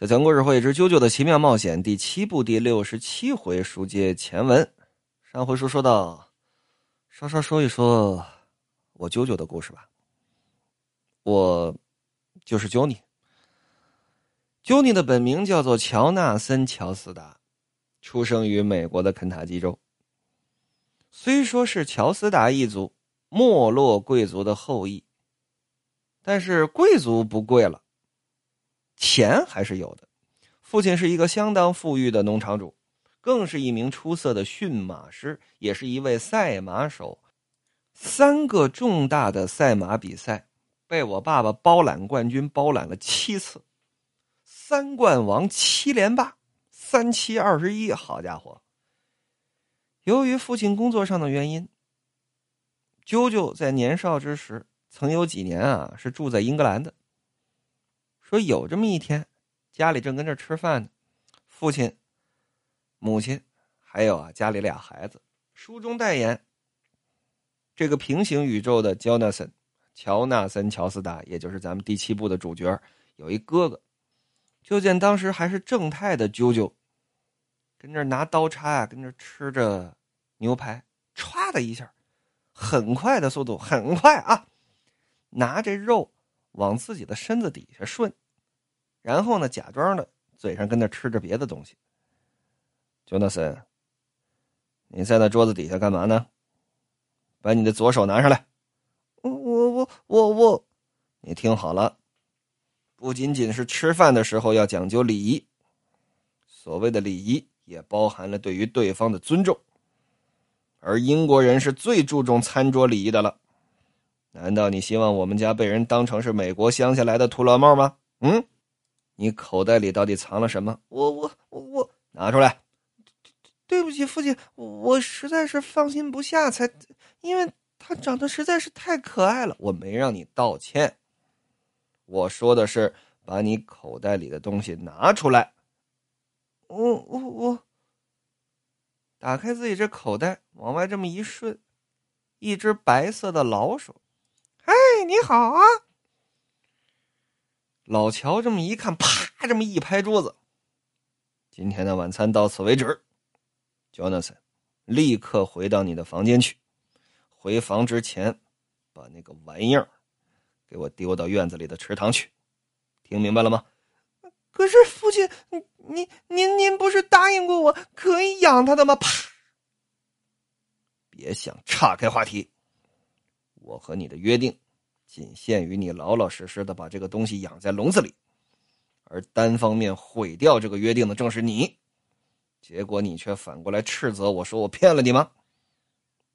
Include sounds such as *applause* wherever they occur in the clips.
小强故事会之《啾啾的奇妙冒险》第七部第六十七回书接前文。上回书说到，稍稍说一说我啾啾的故事吧。我就是 Johnny，Johnny 的本名叫做乔纳森·乔斯达，出生于美国的肯塔基州。虽说是乔斯达一族没落贵族的后裔，但是贵族不贵了。钱还是有的，父亲是一个相当富裕的农场主，更是一名出色的驯马师，也是一位赛马手。三个重大的赛马比赛被我爸爸包揽冠军，包揽了七次，三冠王七连霸，三七二十一。好家伙！由于父亲工作上的原因，啾啾在年少之时曾有几年啊是住在英格兰的。说有这么一天，家里正跟这吃饭呢，父亲、母亲，还有啊家里俩孩子。书中代言这个平行宇宙的乔纳森，乔纳森·乔斯达，也就是咱们第七部的主角，有一哥哥。就见当时还是正太的啾啾，跟这拿刀叉啊，跟这吃着牛排，歘的一下，很快的速度，很快啊，拿这肉往自己的身子底下顺。然后呢，假装的嘴上跟那吃着别的东西。乔纳森，你在那桌子底下干嘛呢？把你的左手拿上来。我我我我我，你听好了，不仅仅是吃饭的时候要讲究礼仪，所谓的礼仪也包含了对于对方的尊重。而英国人是最注重餐桌礼仪的了。难道你希望我们家被人当成是美国乡下来的土老帽吗？嗯？你口袋里到底藏了什么？我我我我拿出来！对不起，父亲，我实在是放心不下，才因为他长得实在是太可爱了。我没让你道歉，我说的是把你口袋里的东西拿出来。我我我打开自己这口袋，往外这么一顺，一只白色的老鼠。嗨，你好啊！老乔这么一看，啪，这么一拍桌子。今天的晚餐到此为止，Jonathan，立刻回到你的房间去。回房之前，把那个玩意儿给我丢到院子里的池塘去。听明白了吗？可是父亲，您您您不是答应过我可以养他的吗？啪！别想岔开话题。我和你的约定。仅限于你老老实实的把这个东西养在笼子里，而单方面毁掉这个约定的正是你。结果你却反过来斥责我说我骗了你吗？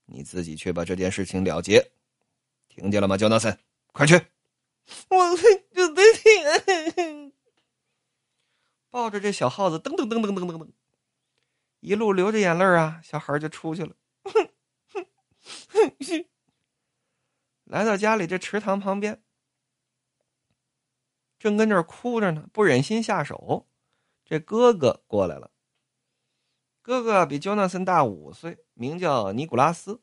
你自己去把这件事情了结，听见了吗，焦纳森？快去！我就得听。*laughs* 抱着这小耗子，噔噔噔噔噔噔噔，一路流着眼泪啊，小孩就出去了。*laughs* 来到家里这池塘旁边，正跟这儿哭着呢，不忍心下手。这哥哥过来了。哥哥比乔纳森大五岁，名叫尼古拉斯。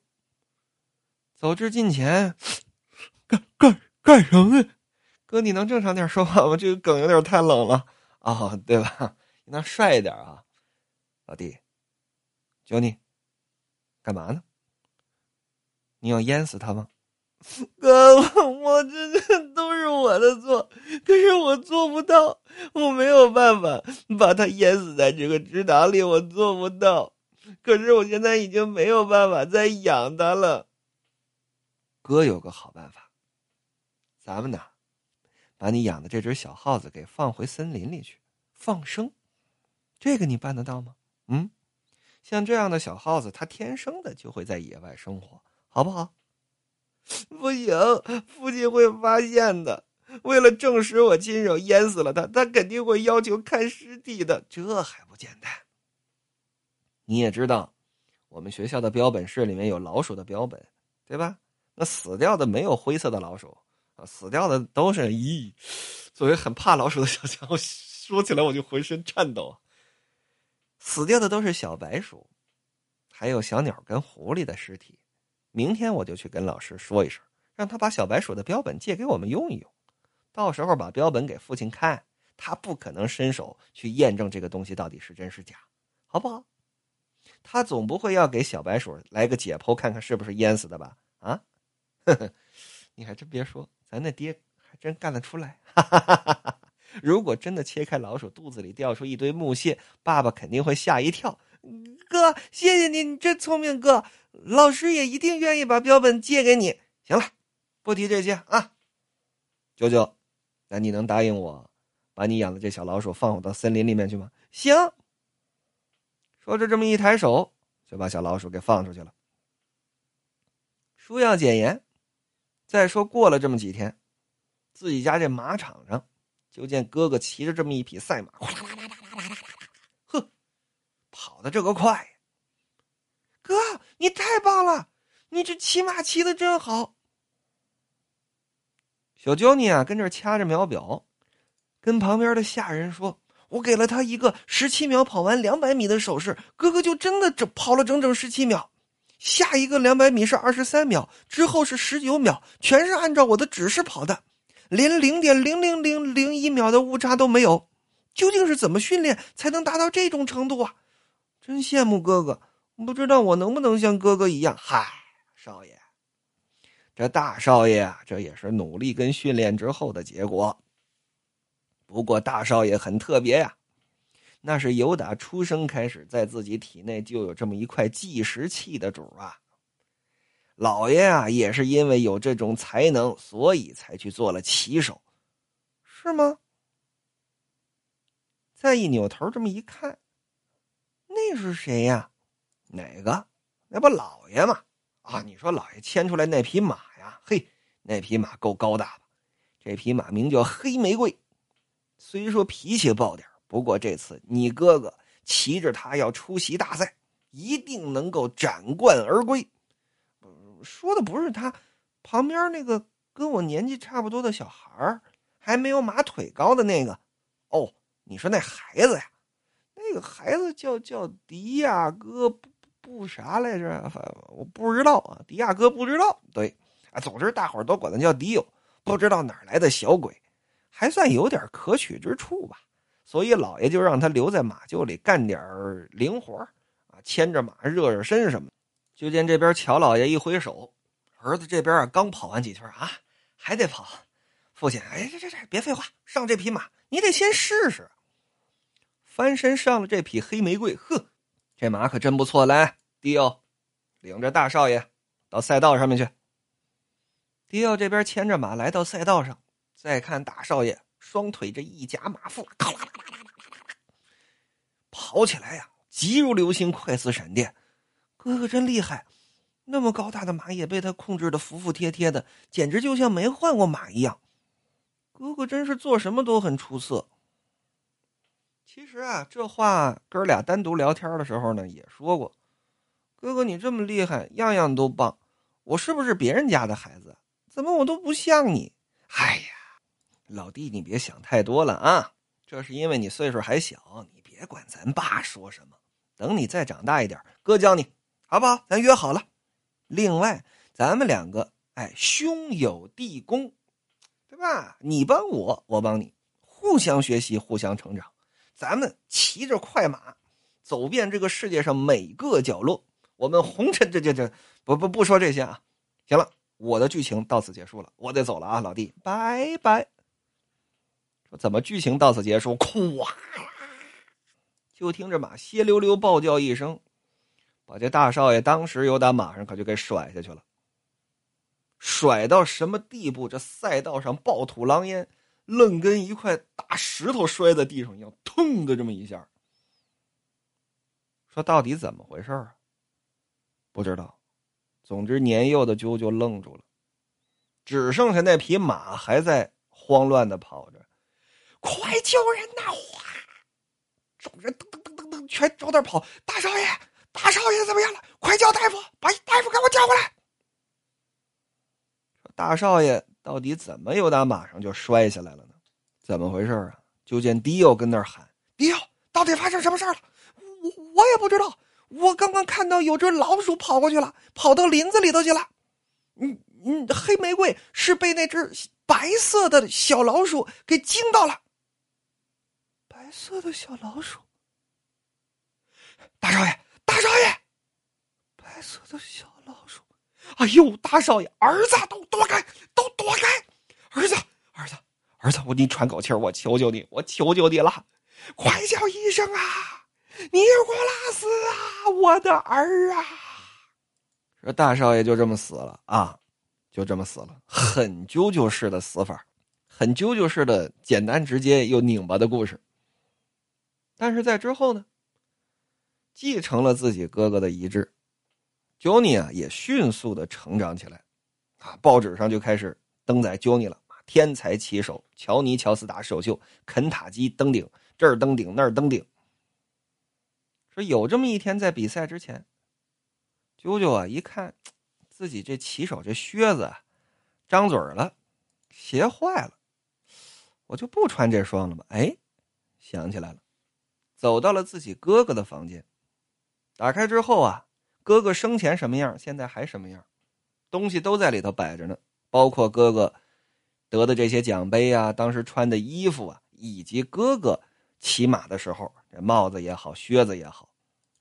走至近前，干干干什么？哥，你能正常点说话吗？这个梗有点太冷了啊，对吧？那帅一点啊，老弟。乔尼，干嘛呢？你要淹死他吗？哥，我这这都是我的错，可是我做不到，我没有办法把他淹死在这个池塘里，我做不到。可是我现在已经没有办法再养它了。哥有个好办法，咱们呢，把你养的这只小耗子给放回森林里去放生，这个你办得到吗？嗯，像这样的小耗子，它天生的就会在野外生活，好不好？不行，父亲会发现的。为了证实我亲手淹死了他，他肯定会要求看尸体的。这还不简单？你也知道，我们学校的标本室里面有老鼠的标本，对吧？那死掉的没有灰色的老鼠啊，死掉的都是咦。作为很怕老鼠的小强，说起来我就浑身颤抖。死掉的都是小白鼠，还有小鸟跟狐狸的尸体。明天我就去跟老师说一声，让他把小白鼠的标本借给我们用一用。到时候把标本给父亲看，他不可能伸手去验证这个东西到底是真是假，好不好？他总不会要给小白鼠来个解剖，看看是不是淹死的吧？啊，呵呵，你还真别说，咱那爹还真干得出来。哈哈哈哈哈！如果真的切开老鼠肚子里掉出一堆木屑，爸爸肯定会吓一跳。哥，谢谢你，你真聪明。哥，老师也一定愿意把标本借给你。行了，不提这些啊。舅舅，那你能答应我，把你养的这小老鼠放我到森林里面去吗？行。说着，这么一抬手，就把小老鼠给放出去了。书要简言。再说过了这么几天，自己家这马场上，就见哥哥骑着这么一匹赛马，哗啦啦啦，跑的这个快。哥，你太棒了，你这骑马骑的真好。小娇妮啊，跟这掐着秒表，跟旁边的下人说：“我给了他一个十七秒跑完两百米的手势，哥哥就真的整跑了整整十七秒。下一个两百米是二十三秒，之后是十九秒，全是按照我的指示跑的，连零点零零零零一秒的误差都没有。究竟是怎么训练才能达到这种程度啊？真羡慕哥哥，不知道我能不能像哥哥一样？嗨，少爷。”这大少爷啊，这也是努力跟训练之后的结果。不过大少爷很特别呀，那是由打出生开始，在自己体内就有这么一块计时器的主啊。老爷啊，也是因为有这种才能，所以才去做了骑手，是吗？再一扭头这么一看，那是谁呀？哪个？那不老爷吗？啊，你说老爷牵出来那匹马呀？嘿，那匹马够高大吧？这匹马名叫黑玫瑰，虽说脾气暴点不过这次你哥哥骑着它要出席大赛，一定能够斩冠而归。说的不是他，旁边那个跟我年纪差不多的小孩还没有马腿高的那个。哦，你说那孩子呀？这孩子叫叫迪亚哥。不啥来着？*laughs* 我不知道啊，迪亚哥不知道。对，啊，总之大伙儿都管他叫迪欧，不知道哪来的小鬼，还算有点可取之处吧。所以老爷就让他留在马厩里干点零活啊，牵着马热热身什么。就见这边乔老爷一挥手，儿子这边啊刚跑完几圈啊，还得跑。父亲，哎，这这这，别废话，上这匹马，你得先试试。翻身上了这匹黑玫瑰，呵。这马可真不错，来，迪奥，领着大少爷到赛道上面去。迪奥这边牵着马来到赛道上，再看大少爷双腿这一夹马腹，跑起来呀，急如流星，快似闪电。哥哥真厉害，那么高大的马也被他控制的服服帖帖的，简直就像没换过马一样。哥哥真是做什么都很出色。其实啊，这话哥俩单独聊天的时候呢，也说过。哥哥，你这么厉害，样样都棒，我是不是别人家的孩子？怎么我都不像你？哎呀，老弟，你别想太多了啊！这是因为你岁数还小，你别管咱爸说什么。等你再长大一点，哥教你，好不好？咱约好了。另外，咱们两个，哎，兄友弟恭，对吧？你帮我，我帮你，互相学习，互相成长。咱们骑着快马，走遍这个世界上每个角落。我们红尘这这这不不不说这些啊！行了，我的剧情到此结束了，我得走了啊，老弟，拜拜。说怎么剧情到此结束？咵！就听着马歇溜溜暴叫一声，把这大少爷当时由打马上可就给甩下去了。甩到什么地步？这赛道上暴吐狼烟。愣跟一块大石头摔在地上一样，腾的这么一下。说到底怎么回事啊？不知道。总之，年幼的啾啾愣住了，只剩下那匹马还在慌乱的跑着。快救人呐！哗，众人噔噔噔噔噔，全朝那跑。大少爷，大少爷怎么样了？快叫大夫，把大夫给我叫过来。大少爷。到底怎么由打马上就摔下来了呢？怎么回事啊？就见迪奥跟那儿喊：“迪奥，到底发生什么事了？我我也不知道。我刚刚看到有只老鼠跑过去了，跑到林子里头去了。嗯嗯，黑玫瑰是被那只白色的小老鼠给惊到了。白色的小老鼠。大少爷，大少爷，白色的小老鼠。哎呦，大少爷，儿子都躲开，都躲开！儿子，儿子，儿子，我你喘口气我求求你，我求求你了，快叫医生啊！尼古拉斯啊，我的儿啊！说大少爷就这么死了啊，就这么死了，很啾啾式的死法，很啾啾式的简单直接又拧巴的故事。但是在之后呢，继承了自己哥哥的遗志，Johnny 啊也迅速的成长起来，啊，报纸上就开始登载 Johnny 了，天才棋手乔尼乔斯达首秀，肯塔基登顶，这儿登顶那儿登顶。说有这么一天，在比赛之前，啾啾啊一看，自己这骑手这靴子张嘴了，鞋坏了，我就不穿这双了吧？哎，想起来了，走到了自己哥哥的房间，打开之后啊，哥哥生前什么样，现在还什么样，东西都在里头摆着呢，包括哥哥得的这些奖杯啊，当时穿的衣服啊，以及哥哥。骑马的时候，这帽子也好，靴子也好，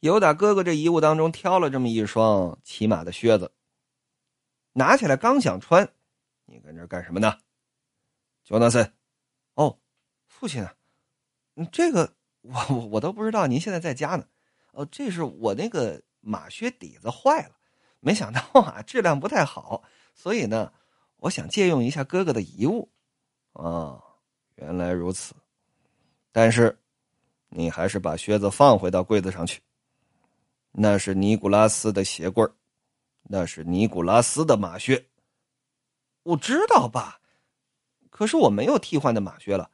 有打哥哥这遗物当中挑了这么一双骑马的靴子，拿起来刚想穿，你跟这干什么呢，乔纳森？哦，父亲啊，这个我我我都不知道，您现在在家呢。哦，这是我那个马靴底子坏了，没想到啊，质量不太好，所以呢，我想借用一下哥哥的遗物。啊，原来如此。但是，你还是把靴子放回到柜子上去。那是尼古拉斯的鞋柜那是尼古拉斯的马靴。我知道，爸。可是我没有替换的马靴了，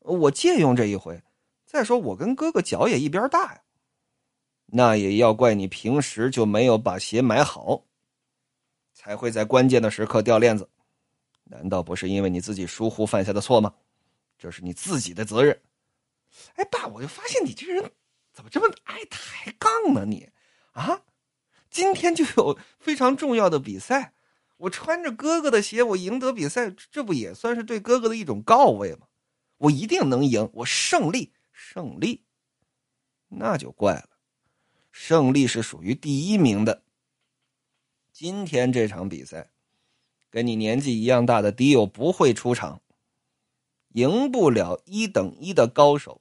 我借用这一回。再说，我跟哥哥脚也一边大呀。那也要怪你平时就没有把鞋买好，才会在关键的时刻掉链子。难道不是因为你自己疏忽犯下的错吗？这是你自己的责任。哎，爸，我就发现你这人怎么这么爱抬杠呢？你啊，今天就有非常重要的比赛，我穿着哥哥的鞋，我赢得比赛，这不也算是对哥哥的一种告慰吗？我一定能赢，我胜利，胜利，那就怪了，胜利是属于第一名的。今天这场比赛，跟你年纪一样大的迪友不会出场，赢不了一等一的高手。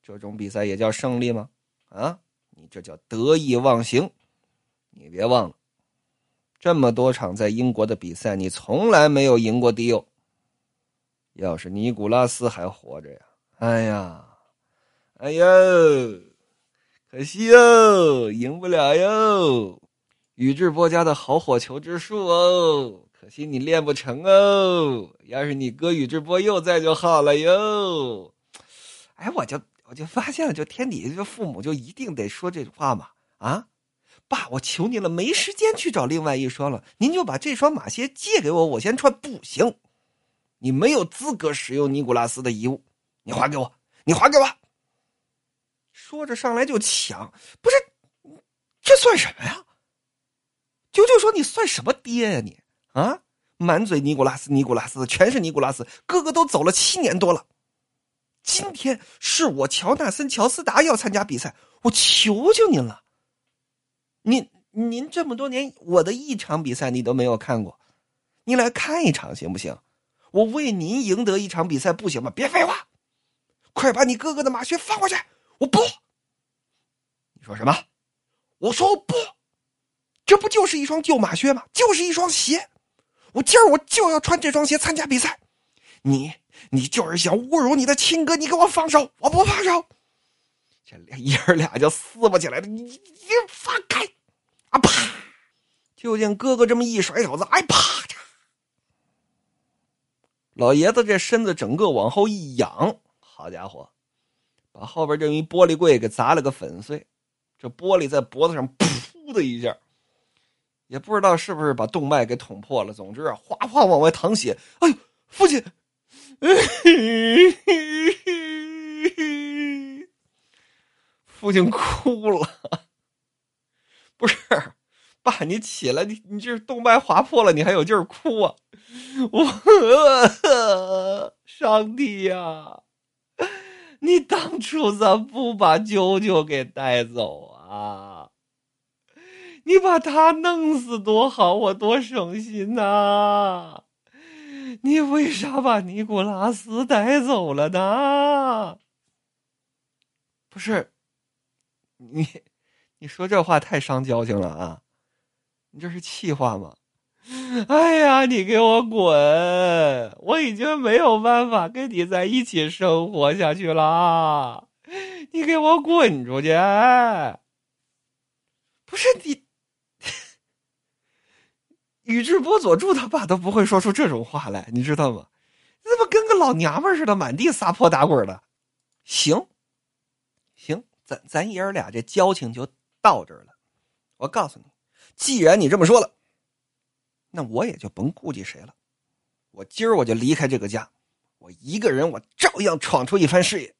这种比赛也叫胜利吗？啊，你这叫得意忘形！你别忘了，这么多场在英国的比赛，你从来没有赢过迪欧。要是尼古拉斯还活着呀，哎呀，哎呦，可惜哟，赢不了哟。宇智波家的好火球之术哦，可惜你练不成哦。要是你哥宇智波鼬在就好了哟。哎，我就。我就发现了，就天底下这父母就一定得说这话嘛？啊，爸，我求你了，没时间去找另外一双了，您就把这双马鞋借给我，我先穿。不行，你没有资格使用尼古拉斯的遗物，你还给我，你还给我。说着上来就抢，不是，这算什么呀？舅舅说你算什么爹呀你？啊，满嘴尼古拉斯，尼古拉斯，全是尼古拉斯，哥哥都走了七年多了。今天是我乔纳森·乔斯达要参加比赛，我求求您了。您您这么多年，我的一场比赛你都没有看过，您来看一场行不行？我为您赢得一场比赛不行吗？别废话，快把你哥哥的马靴放过去！我不。说什么？我说不。这不就是一双旧马靴吗？就是一双鞋。我今儿我就要穿这双鞋参加比赛。你。你就是想侮辱你的亲哥，你给我放手！我不放手！这爷儿俩就撕巴起来了。你你放开！啊啪！就见哥哥这么一甩手子，哎啪嚓！老爷子这身子整个往后一仰，好家伙，把后边这一玻璃柜给砸了个粉碎。这玻璃在脖子上噗的一下，也不知道是不是把动脉给捅破了。总之啊，哗哗往外淌血。哎呦，父亲！父亲哭了，不是，爸，你起来，你你这动脉划破了，你还有劲儿哭啊？我，上帝呀，你当初咋不把舅舅给带走啊？啊 *laughs* 你把他弄死多好，我多省心呐！你为啥把尼古拉斯带走了呢？不是，你，你说这话太伤交情了啊！你这是气话吗？哎呀，你给我滚！我已经没有办法跟你在一起生活下去了，你给我滚出去！不是你，*laughs* 宇智波佐助他爸都不会说出这种话来，你知道吗？你怎么跟个老娘们似的，满地撒泼打滚的？行，行，咱咱爷儿俩这交情就到这儿了。我告诉你，既然你这么说了。那我也就甭顾及谁了，我今儿我就离开这个家，我一个人我照样闯出一番事业。